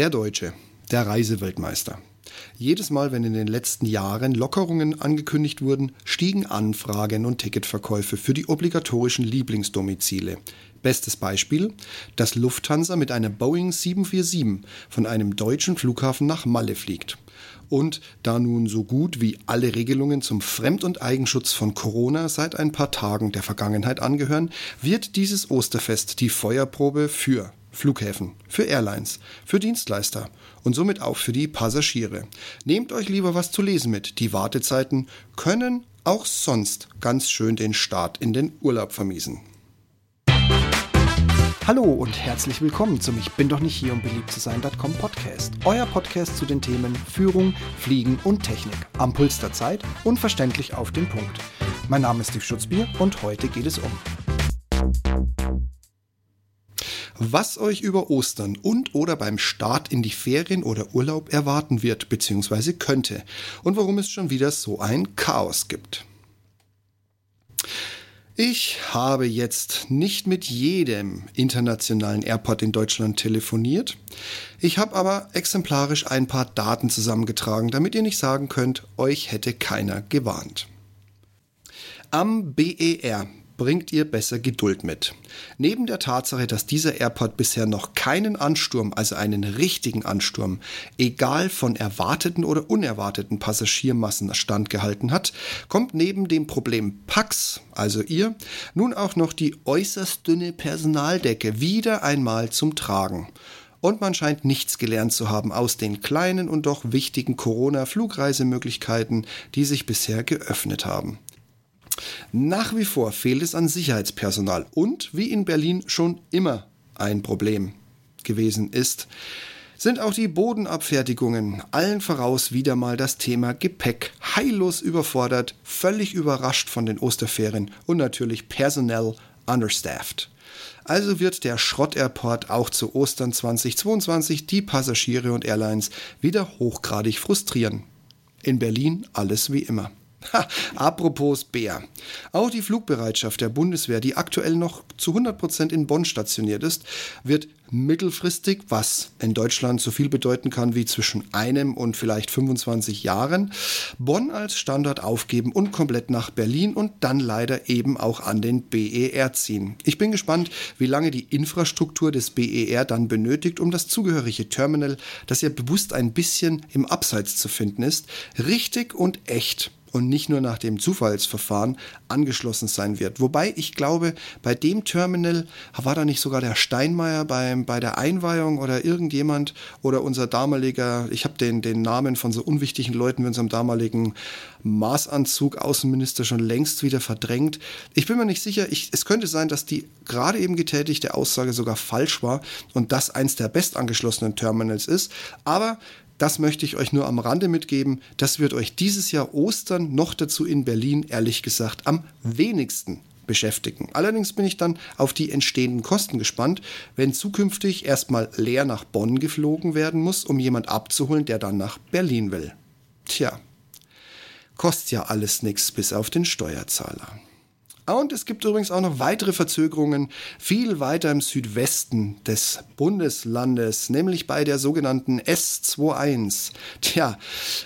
Der Deutsche, der Reiseweltmeister. Jedes Mal, wenn in den letzten Jahren Lockerungen angekündigt wurden, stiegen Anfragen und Ticketverkäufe für die obligatorischen Lieblingsdomizile. Bestes Beispiel, dass Lufthansa mit einer Boeing 747 von einem deutschen Flughafen nach Malle fliegt. Und da nun so gut wie alle Regelungen zum Fremd- und Eigenschutz von Corona seit ein paar Tagen der Vergangenheit angehören, wird dieses Osterfest die Feuerprobe für Flughäfen, für Airlines, für Dienstleister und somit auch für die Passagiere. Nehmt euch lieber was zu lesen mit. Die Wartezeiten können auch sonst ganz schön den Start in den Urlaub vermiesen. Hallo und herzlich willkommen zum Ich bin doch nicht hier, um beliebt zu sein.com Podcast. Euer Podcast zu den Themen Führung, Fliegen und Technik. Am Puls der Zeit und verständlich auf den Punkt. Mein Name ist Steve Schutzbier und heute geht es um was euch über Ostern und oder beim Start in die Ferien oder Urlaub erwarten wird bzw. könnte und warum es schon wieder so ein Chaos gibt. Ich habe jetzt nicht mit jedem internationalen Airport in Deutschland telefoniert. Ich habe aber exemplarisch ein paar Daten zusammengetragen, damit ihr nicht sagen könnt, euch hätte keiner gewarnt. Am BER bringt ihr besser Geduld mit. Neben der Tatsache, dass dieser Airport bisher noch keinen Ansturm, also einen richtigen Ansturm, egal von erwarteten oder unerwarteten Passagiermassen standgehalten hat, kommt neben dem Problem Pax, also ihr, nun auch noch die äußerst dünne Personaldecke wieder einmal zum Tragen und man scheint nichts gelernt zu haben aus den kleinen und doch wichtigen Corona-Flugreisemöglichkeiten, die sich bisher geöffnet haben. Nach wie vor fehlt es an Sicherheitspersonal und, wie in Berlin schon immer ein Problem gewesen ist, sind auch die Bodenabfertigungen allen voraus wieder mal das Thema Gepäck heillos überfordert, völlig überrascht von den Osterferien und natürlich personell understaffed. Also wird der Schrott-Airport auch zu Ostern 2022 die Passagiere und Airlines wieder hochgradig frustrieren. In Berlin alles wie immer. Ha, apropos Bär. Auch die Flugbereitschaft der Bundeswehr, die aktuell noch zu 100 Prozent in Bonn stationiert ist, wird mittelfristig, was in Deutschland so viel bedeuten kann wie zwischen einem und vielleicht 25 Jahren, Bonn als Standort aufgeben und komplett nach Berlin und dann leider eben auch an den BER ziehen. Ich bin gespannt, wie lange die Infrastruktur des BER dann benötigt, um das zugehörige Terminal, das ja bewusst ein bisschen im Abseits zu finden ist, richtig und echt und nicht nur nach dem Zufallsverfahren angeschlossen sein wird. Wobei ich glaube, bei dem Terminal war da nicht sogar der Steinmeier beim, bei der Einweihung oder irgendjemand oder unser damaliger, ich habe den, den Namen von so unwichtigen Leuten wie unserem damaligen Maßanzug Außenminister schon längst wieder verdrängt. Ich bin mir nicht sicher, ich, es könnte sein, dass die gerade eben getätigte Aussage sogar falsch war und das eins der bestangeschlossenen Terminals ist. Aber das möchte ich euch nur am Rande mitgeben. Das wird euch dieses Jahr Ostern noch dazu in Berlin, ehrlich gesagt, am wenigsten beschäftigen. Allerdings bin ich dann auf die entstehenden Kosten gespannt, wenn zukünftig erstmal leer nach Bonn geflogen werden muss, um jemand abzuholen, der dann nach Berlin will. Tja, kostet ja alles nichts bis auf den Steuerzahler. Und es gibt übrigens auch noch weitere Verzögerungen viel weiter im Südwesten des Bundeslandes, nämlich bei der sogenannten S21. Tja,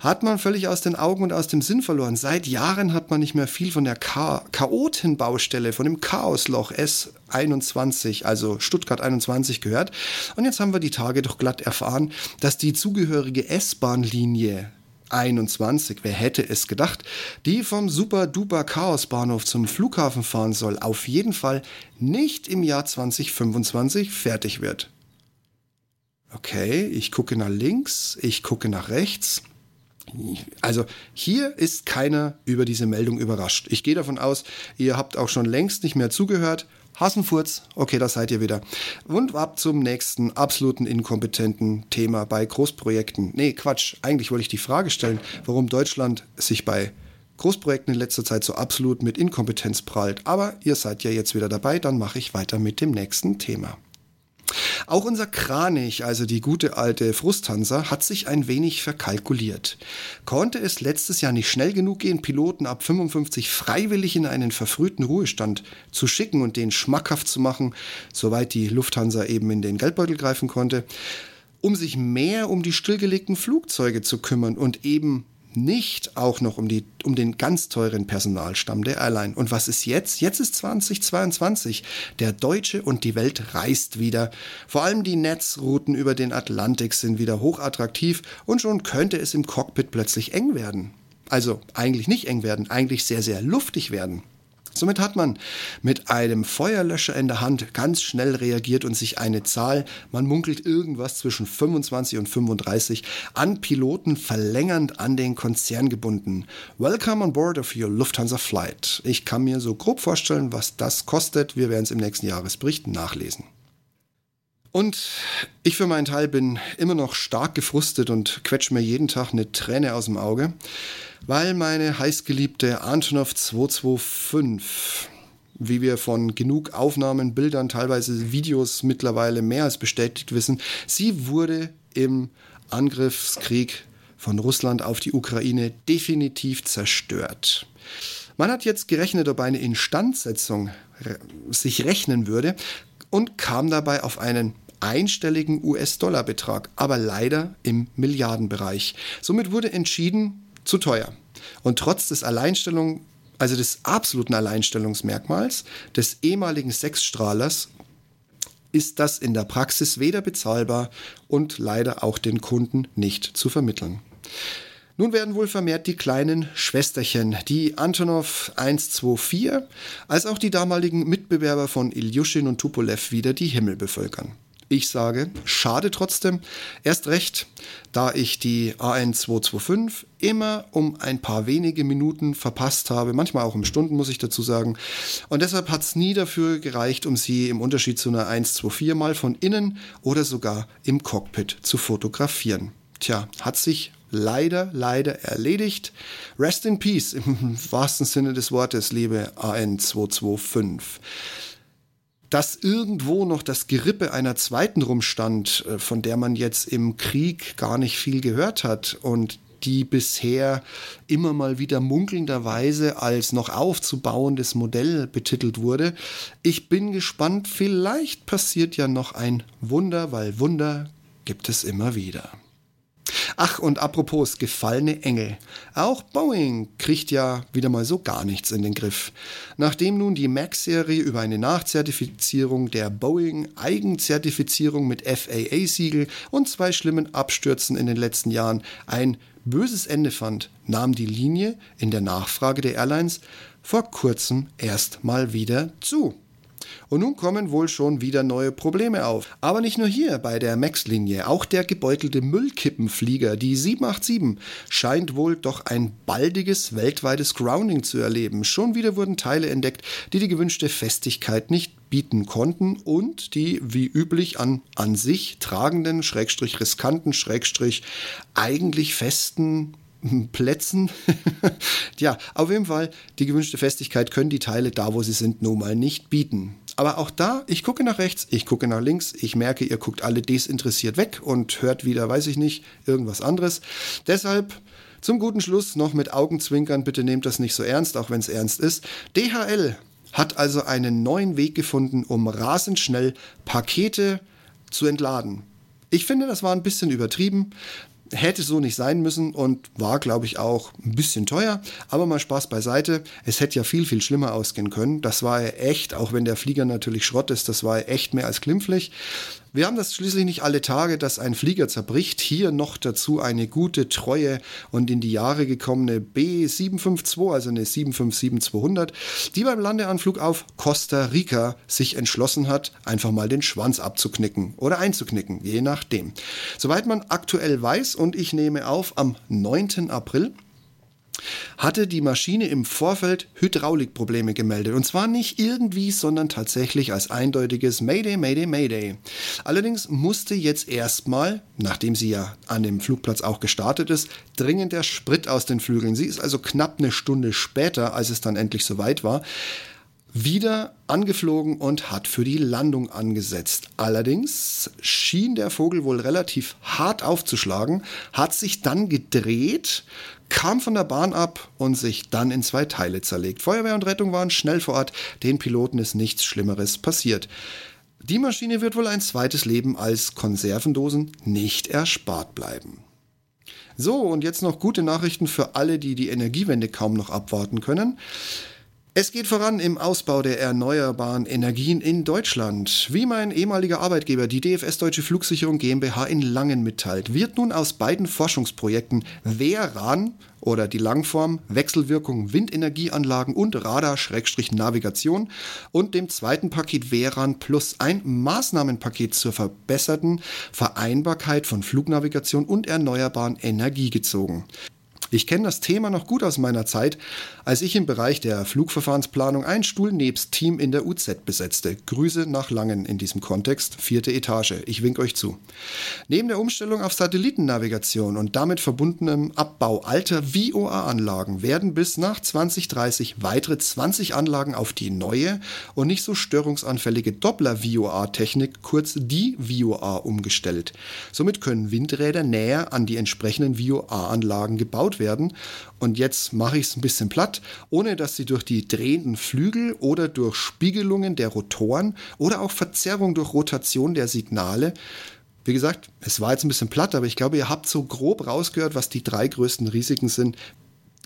hat man völlig aus den Augen und aus dem Sinn verloren. Seit Jahren hat man nicht mehr viel von der Cha Chaotenbaustelle, von dem Chaosloch S21, also Stuttgart 21 gehört. Und jetzt haben wir die Tage doch glatt erfahren, dass die zugehörige S-Bahn-Linie 21, wer hätte es gedacht, die vom super-duper Chaos-Bahnhof zum Flughafen fahren soll, auf jeden Fall nicht im Jahr 2025 fertig wird. Okay, ich gucke nach links, ich gucke nach rechts. Also hier ist keiner über diese Meldung überrascht. Ich gehe davon aus, ihr habt auch schon längst nicht mehr zugehört Hasenfurz, okay, da seid ihr wieder. Und ab zum nächsten absoluten inkompetenten Thema bei Großprojekten. Nee, Quatsch, eigentlich wollte ich die Frage stellen, warum Deutschland sich bei Großprojekten in letzter Zeit so absolut mit Inkompetenz prallt. Aber ihr seid ja jetzt wieder dabei, dann mache ich weiter mit dem nächsten Thema. Auch unser Kranich, also die gute alte Frusthansa, hat sich ein wenig verkalkuliert. Konnte es letztes Jahr nicht schnell genug gehen, Piloten ab 55 freiwillig in einen verfrühten Ruhestand zu schicken und den schmackhaft zu machen, soweit die Lufthansa eben in den Geldbeutel greifen konnte? um sich mehr um die stillgelegten Flugzeuge zu kümmern und eben nicht auch noch um, die, um den ganz teuren Personalstamm der Airline. Und was ist jetzt? Jetzt ist 2022. Der Deutsche und die Welt reist wieder. Vor allem die Netzrouten über den Atlantik sind wieder hochattraktiv und schon könnte es im Cockpit plötzlich eng werden. Also eigentlich nicht eng werden, eigentlich sehr, sehr luftig werden. Somit hat man mit einem Feuerlöscher in der Hand ganz schnell reagiert und sich eine Zahl, man munkelt irgendwas zwischen 25 und 35, an Piloten verlängernd an den Konzern gebunden. Welcome on board of your Lufthansa Flight. Ich kann mir so grob vorstellen, was das kostet. Wir werden es im nächsten Jahresbericht nachlesen. Und ich für meinen Teil bin immer noch stark gefrustet und quetsche mir jeden Tag eine Träne aus dem Auge weil meine heißgeliebte Antonov 225 wie wir von genug Aufnahmen, Bildern, teilweise Videos mittlerweile mehr als bestätigt wissen, sie wurde im Angriffskrieg von Russland auf die Ukraine definitiv zerstört. Man hat jetzt gerechnet, ob eine Instandsetzung sich rechnen würde und kam dabei auf einen einstelligen US-Dollar-Betrag, aber leider im Milliardenbereich. Somit wurde entschieden, zu teuer. Und trotz des Alleinstellung, also des absoluten Alleinstellungsmerkmals des ehemaligen Sechsstrahlers ist das in der Praxis weder bezahlbar und leider auch den Kunden nicht zu vermitteln. Nun werden wohl vermehrt die kleinen Schwesterchen, die Antonov 124, als auch die damaligen Mitbewerber von Ilyushin und Tupolev wieder die Himmel bevölkern. Ich sage, schade trotzdem. Erst recht, da ich die AN225 immer um ein paar wenige Minuten verpasst habe, manchmal auch um Stunden, muss ich dazu sagen. Und deshalb hat es nie dafür gereicht, um sie im Unterschied zu einer 124 mal von innen oder sogar im Cockpit zu fotografieren. Tja, hat sich leider, leider erledigt. Rest in Peace im wahrsten Sinne des Wortes, liebe AN225 dass irgendwo noch das Gerippe einer zweiten rumstand, äh, von der man jetzt im Krieg gar nicht viel gehört hat und die bisher immer mal wieder munkelnderweise als noch aufzubauendes Modell betitelt wurde. Ich bin gespannt, vielleicht passiert ja noch ein Wunder, weil Wunder gibt es immer wieder. Ach, und apropos gefallene Engel. Auch Boeing kriegt ja wieder mal so gar nichts in den Griff. Nachdem nun die MAX-Serie über eine Nachzertifizierung der Boeing Eigenzertifizierung mit FAA-Siegel und zwei schlimmen Abstürzen in den letzten Jahren ein böses Ende fand, nahm die Linie in der Nachfrage der Airlines vor kurzem erst mal wieder zu. Und nun kommen wohl schon wieder neue Probleme auf. Aber nicht nur hier bei der Max-Linie, auch der gebeutelte Müllkippenflieger, die 787, scheint wohl doch ein baldiges weltweites Grounding zu erleben. Schon wieder wurden Teile entdeckt, die die gewünschte Festigkeit nicht bieten konnten und die wie üblich an an sich tragenden, schrägstrich riskanten, schrägstrich eigentlich festen Plätzen. ja, auf jeden Fall, die gewünschte Festigkeit können die Teile da, wo sie sind, nun mal nicht bieten. Aber auch da, ich gucke nach rechts, ich gucke nach links, ich merke, ihr guckt alle desinteressiert weg und hört wieder, weiß ich nicht, irgendwas anderes. Deshalb zum guten Schluss noch mit Augenzwinkern, bitte nehmt das nicht so ernst, auch wenn es ernst ist. DHL hat also einen neuen Weg gefunden, um rasend schnell Pakete zu entladen. Ich finde, das war ein bisschen übertrieben hätte so nicht sein müssen und war, glaube ich, auch ein bisschen teuer. Aber mal Spaß beiseite. Es hätte ja viel, viel schlimmer ausgehen können. Das war ja echt, auch wenn der Flieger natürlich Schrott ist, das war ja echt mehr als glimpflich. Wir haben das schließlich nicht alle Tage, dass ein Flieger zerbricht. Hier noch dazu eine gute, treue und in die Jahre gekommene B752, also eine 757-200, die beim Landeanflug auf Costa Rica sich entschlossen hat, einfach mal den Schwanz abzuknicken oder einzuknicken, je nachdem. Soweit man aktuell weiß, und ich nehme auf am 9. April, hatte die Maschine im Vorfeld Hydraulikprobleme gemeldet. Und zwar nicht irgendwie, sondern tatsächlich als eindeutiges Mayday, Mayday, Mayday. Allerdings musste jetzt erstmal, nachdem sie ja an dem Flugplatz auch gestartet ist, dringend der Sprit aus den Flügeln. Sie ist also knapp eine Stunde später, als es dann endlich soweit war, wieder angeflogen und hat für die Landung angesetzt. Allerdings schien der Vogel wohl relativ hart aufzuschlagen, hat sich dann gedreht, kam von der Bahn ab und sich dann in zwei Teile zerlegt. Feuerwehr und Rettung waren schnell vor Ort, den Piloten ist nichts Schlimmeres passiert. Die Maschine wird wohl ein zweites Leben als Konservendosen nicht erspart bleiben. So, und jetzt noch gute Nachrichten für alle, die die Energiewende kaum noch abwarten können. Es geht voran im Ausbau der erneuerbaren Energien in Deutschland. Wie mein ehemaliger Arbeitgeber, die DFS Deutsche Flugsicherung GmbH in Langen mitteilt, wird nun aus beiden Forschungsprojekten WERAN oder die Langform Wechselwirkung Windenergieanlagen und Radar-Navigation und dem zweiten Paket WERAN Plus ein Maßnahmenpaket zur verbesserten Vereinbarkeit von Flugnavigation und erneuerbaren Energie gezogen. Ich kenne das Thema noch gut aus meiner Zeit, als ich im Bereich der Flugverfahrensplanung ein Stuhl nebst Team in der UZ besetzte. Grüße nach Langen in diesem Kontext, vierte Etage. Ich wink euch zu. Neben der Umstellung auf Satellitennavigation und damit verbundenem Abbau alter VOA-Anlagen werden bis nach 2030 weitere 20 Anlagen auf die neue und nicht so störungsanfällige Doppler-VOA-Technik, kurz die VOA, umgestellt. Somit können Windräder näher an die entsprechenden VOA-Anlagen gebaut werden. Und jetzt mache ich es ein bisschen platt, ohne dass sie durch die drehenden Flügel oder durch Spiegelungen der Rotoren oder auch Verzerrung durch Rotation der Signale wie gesagt, es war jetzt ein bisschen platt, aber ich glaube, ihr habt so grob rausgehört, was die drei größten Risiken sind.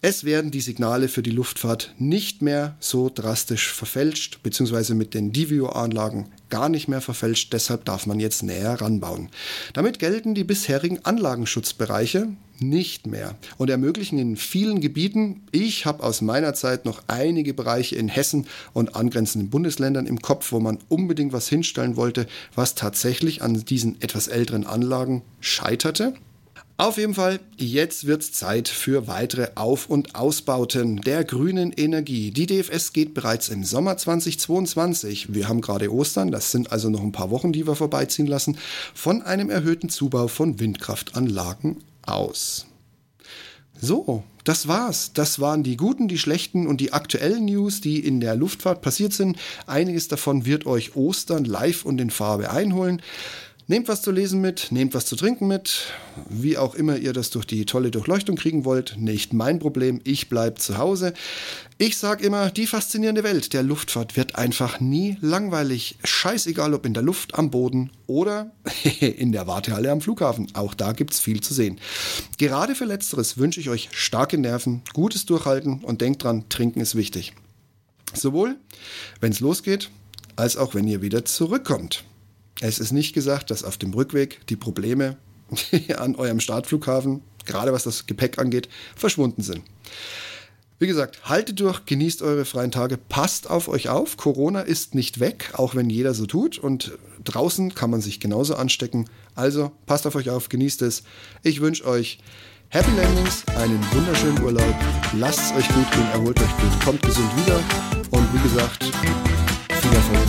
Es werden die Signale für die Luftfahrt nicht mehr so drastisch verfälscht, beziehungsweise mit den DVO-Anlagen gar nicht mehr verfälscht. Deshalb darf man jetzt näher ranbauen. Damit gelten die bisherigen Anlagenschutzbereiche nicht mehr und ermöglichen in vielen Gebieten, ich habe aus meiner Zeit noch einige Bereiche in Hessen und angrenzenden Bundesländern im Kopf, wo man unbedingt was hinstellen wollte, was tatsächlich an diesen etwas älteren Anlagen scheiterte. Auf jeden Fall, jetzt wird's Zeit für weitere Auf- und Ausbauten der grünen Energie. Die DFS geht bereits im Sommer 2022, wir haben gerade Ostern, das sind also noch ein paar Wochen, die wir vorbeiziehen lassen, von einem erhöhten Zubau von Windkraftanlagen aus. So, das war's. Das waren die guten, die schlechten und die aktuellen News, die in der Luftfahrt passiert sind. Einiges davon wird euch Ostern live und in Farbe einholen. Nehmt was zu lesen mit, nehmt was zu trinken mit, wie auch immer ihr das durch die tolle Durchleuchtung kriegen wollt, nicht mein Problem, ich bleib zu Hause. Ich sag immer, die faszinierende Welt der Luftfahrt wird einfach nie langweilig. Scheißegal ob in der Luft, am Boden oder in der Wartehalle am Flughafen. Auch da gibt's viel zu sehen. Gerade für letzteres wünsche ich euch starke Nerven, gutes Durchhalten und denkt dran, trinken ist wichtig. Sowohl, wenn's losgeht, als auch wenn ihr wieder zurückkommt. Es ist nicht gesagt, dass auf dem Rückweg die Probleme an eurem Startflughafen, gerade was das Gepäck angeht, verschwunden sind. Wie gesagt, haltet durch, genießt eure freien Tage, passt auf euch auf. Corona ist nicht weg, auch wenn jeder so tut. Und draußen kann man sich genauso anstecken. Also passt auf euch auf, genießt es. Ich wünsche euch Happy Landings, einen wunderschönen Urlaub. Lasst es euch gut gehen, erholt euch gut, kommt gesund wieder. Und wie gesagt, viel Erfolg